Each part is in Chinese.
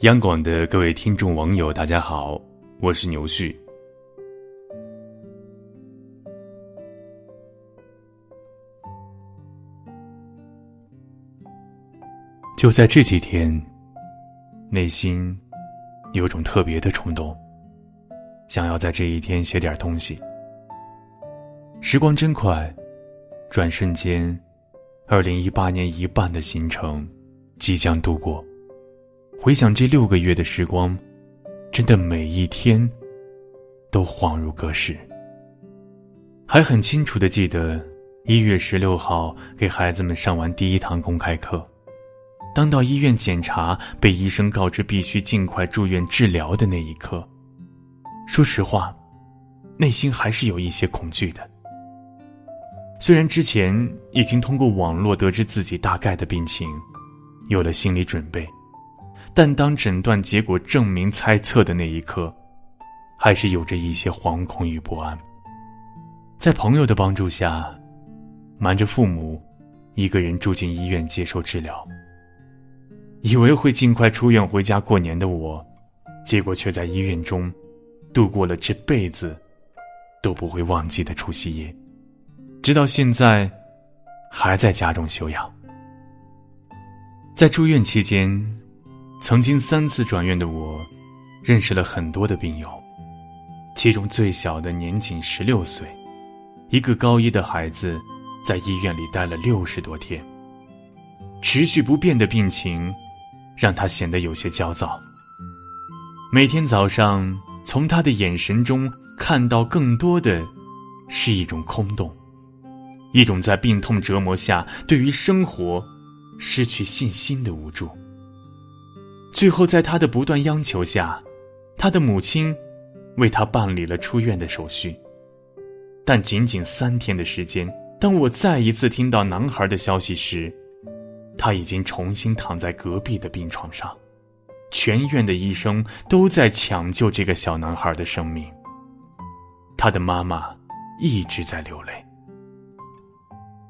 央广的各位听众网友，大家好，我是牛旭。就在这几天，内心有种特别的冲动，想要在这一天写点东西。时光真快，转瞬间，二零一八年一半的行程即将度过。回想这六个月的时光，真的每一天都恍如隔世。还很清楚的记得一月十六号给孩子们上完第一堂公开课，当到医院检查，被医生告知必须尽快住院治疗的那一刻，说实话，内心还是有一些恐惧的。虽然之前已经通过网络得知自己大概的病情，有了心理准备。但当诊断结果证明猜测的那一刻，还是有着一些惶恐与不安。在朋友的帮助下，瞒着父母，一个人住进医院接受治疗。以为会尽快出院回家过年的我，结果却在医院中度过了这辈子都不会忘记的除夕夜，直到现在还在家中休养。在住院期间。曾经三次转院的我，认识了很多的病友，其中最小的年仅十六岁，一个高一的孩子，在医院里待了六十多天。持续不变的病情，让他显得有些焦躁。每天早上，从他的眼神中看到更多的，是一种空洞，一种在病痛折磨下对于生活失去信心的无助。最后，在他的不断央求下，他的母亲为他办理了出院的手续。但仅仅三天的时间，当我再一次听到男孩的消息时，他已经重新躺在隔壁的病床上，全院的医生都在抢救这个小男孩的生命。他的妈妈一直在流泪。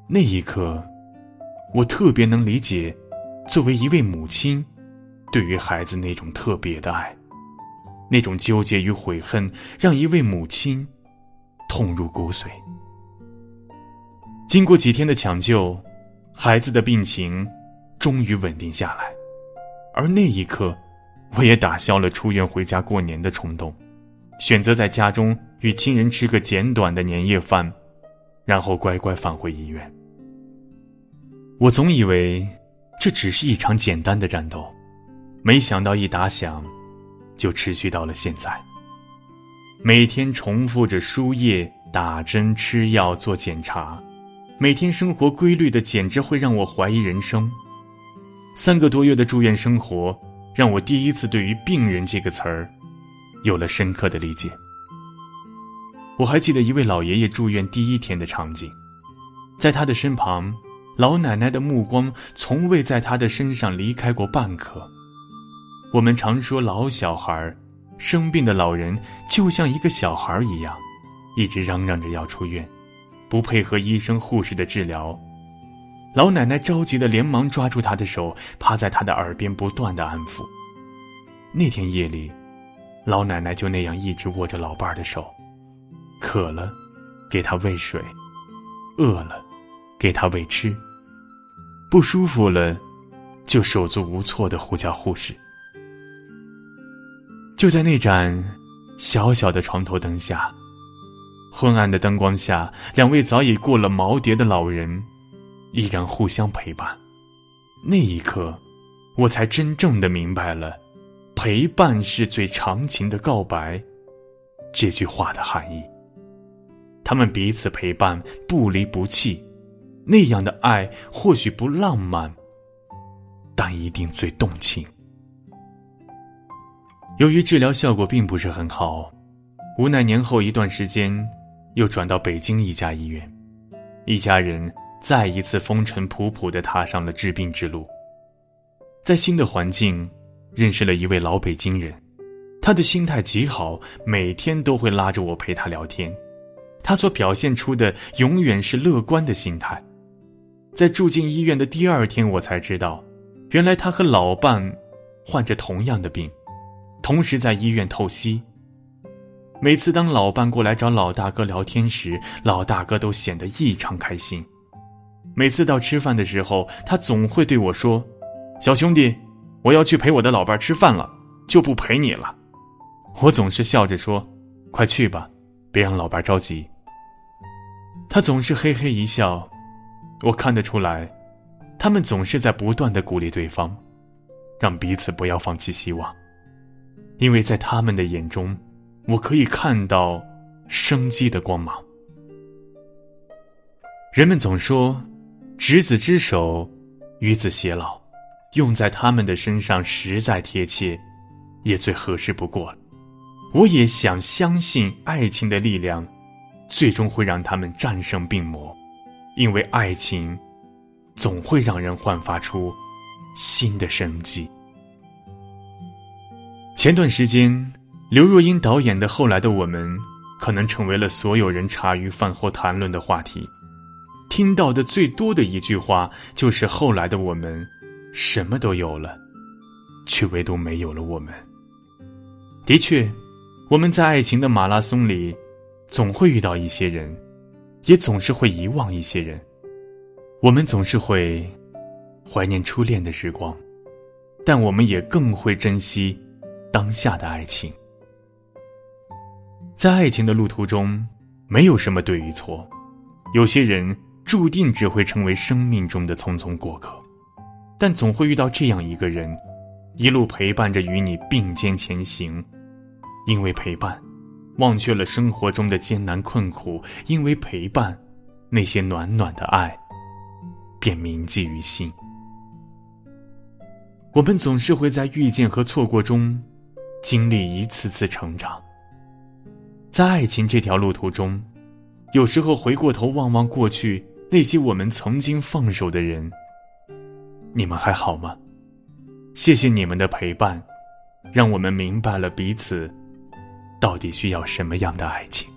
那一刻，我特别能理解，作为一位母亲。对于孩子那种特别的爱，那种纠结与悔恨，让一位母亲痛入骨髓。经过几天的抢救，孩子的病情终于稳定下来，而那一刻，我也打消了出院回家过年的冲动，选择在家中与亲人吃个简短的年夜饭，然后乖乖返回医院。我总以为这只是一场简单的战斗。没想到一打响，就持续到了现在。每天重复着输液、打针、吃药、做检查，每天生活规律的简直会让我怀疑人生。三个多月的住院生活，让我第一次对于“病人”这个词儿有了深刻的理解。我还记得一位老爷爷住院第一天的场景，在他的身旁，老奶奶的目光从未在他的身上离开过半刻。我们常说老小孩生病的老人就像一个小孩一样，一直嚷嚷着要出院，不配合医生护士的治疗。老奶奶着急的连忙抓住他的手，趴在他的耳边不断的安抚。那天夜里，老奶奶就那样一直握着老伴儿的手，渴了，给他喂水；饿了，给他喂吃；不舒服了，就手足无措的呼叫护士。就在那盏小小的床头灯下，昏暗的灯光下，两位早已过了耄耋的老人依然互相陪伴。那一刻，我才真正的明白了“陪伴是最长情的告白”这句话的含义。他们彼此陪伴，不离不弃，那样的爱或许不浪漫，但一定最动情。由于治疗效果并不是很好，无奈年后一段时间，又转到北京一家医院，一家人再一次风尘仆仆的踏上了治病之路。在新的环境，认识了一位老北京人，他的心态极好，每天都会拉着我陪他聊天，他所表现出的永远是乐观的心态。在住进医院的第二天，我才知道，原来他和老伴。患着同样的病，同时在医院透析。每次当老伴过来找老大哥聊天时，老大哥都显得异常开心。每次到吃饭的时候，他总会对我说：“小兄弟，我要去陪我的老伴吃饭了，就不陪你了。”我总是笑着说：“快去吧，别让老伴着急。”他总是嘿嘿一笑，我看得出来，他们总是在不断的鼓励对方，让彼此不要放弃希望，因为在他们的眼中。我可以看到生机的光芒。人们总说“执子之手，与子偕老”，用在他们的身上实在贴切，也最合适不过了。我也想相信爱情的力量，最终会让他们战胜病魔，因为爱情总会让人焕发出新的生机。前段时间。刘若英导演的《后来的我们》，可能成为了所有人茶余饭后谈论的话题。听到的最多的一句话就是“后来的我们，什么都有了，却唯独没有了我们。”的确，我们在爱情的马拉松里，总会遇到一些人，也总是会遗忘一些人。我们总是会怀念初恋的时光，但我们也更会珍惜当下的爱情。在爱情的路途中，没有什么对与错，有些人注定只会成为生命中的匆匆过客，但总会遇到这样一个人，一路陪伴着与你并肩前行，因为陪伴，忘却了生活中的艰难困苦；因为陪伴，那些暖暖的爱，便铭记于心。我们总是会在遇见和错过中，经历一次次成长。在爱情这条路途中，有时候回过头望望过去那些我们曾经放手的人，你们还好吗？谢谢你们的陪伴，让我们明白了彼此到底需要什么样的爱情。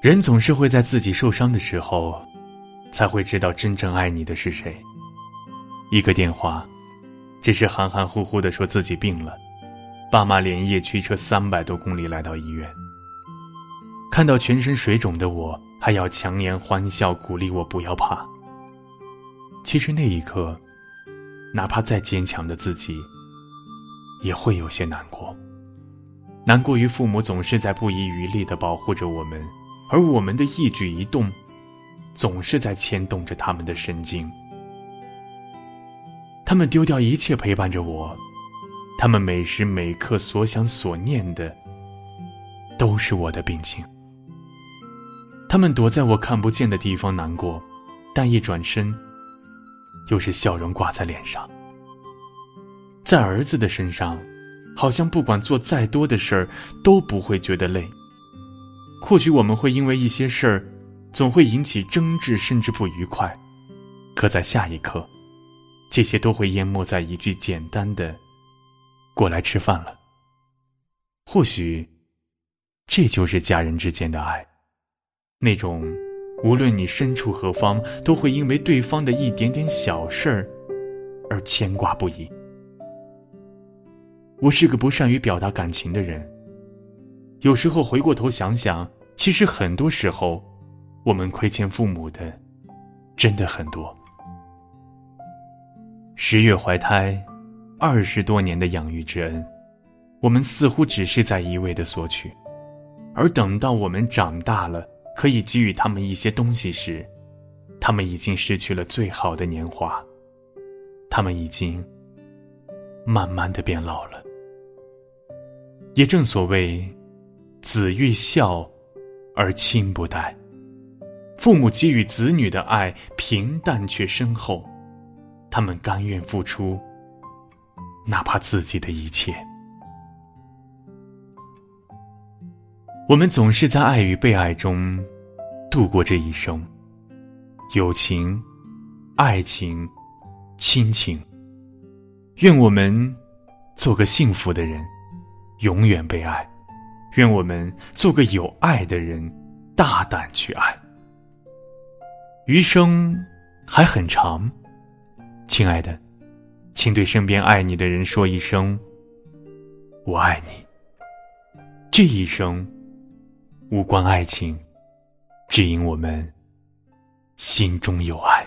人总是会在自己受伤的时候，才会知道真正爱你的是谁。一个电话，只是含含糊糊的说自己病了。爸妈连夜驱车三百多公里来到医院，看到全身水肿的我，还要强颜欢笑鼓励我不要怕。其实那一刻，哪怕再坚强的自己，也会有些难过。难过于父母总是在不遗余力的保护着我们，而我们的一举一动，总是在牵动着他们的神经。他们丢掉一切陪伴着我。他们每时每刻所想所念的，都是我的病情。他们躲在我看不见的地方难过，但一转身，又是笑容挂在脸上。在儿子的身上，好像不管做再多的事儿，都不会觉得累。或许我们会因为一些事儿，总会引起争执，甚至不愉快。可在下一刻，这些都会淹没在一句简单的。过来吃饭了。或许，这就是家人之间的爱，那种无论你身处何方，都会因为对方的一点点小事儿而牵挂不已。我是个不善于表达感情的人，有时候回过头想想，其实很多时候，我们亏欠父母的真的很多。十月怀胎。二十多年的养育之恩，我们似乎只是在一味的索取，而等到我们长大了，可以给予他们一些东西时，他们已经失去了最好的年华，他们已经慢慢的变老了。也正所谓，子欲孝，而亲不待。父母给予子女的爱平淡却深厚，他们甘愿付出。哪怕自己的一切，我们总是在爱与被爱中度过这一生。友情、爱情、亲情，愿我们做个幸福的人，永远被爱；愿我们做个有爱的人，大胆去爱。余生还很长。亲爱的，请对身边爱你的人说一声“我爱你”。这一生无关爱情，只因我们心中有爱。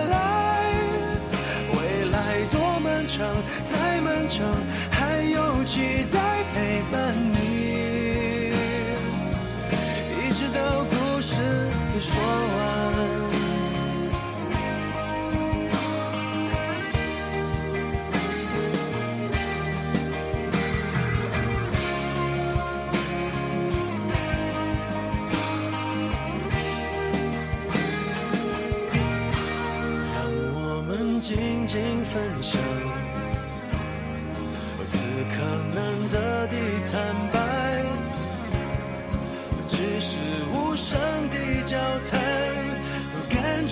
还有期待陪伴你，一直到故事给说完。让我们静静分享。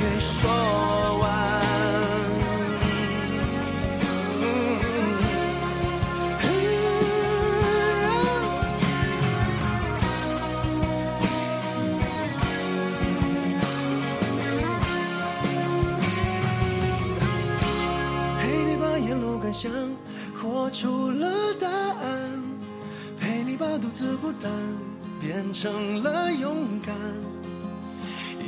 给说完。陪你把沿路感想活出了答案，陪你把独自孤单变成了勇敢。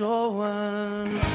说完。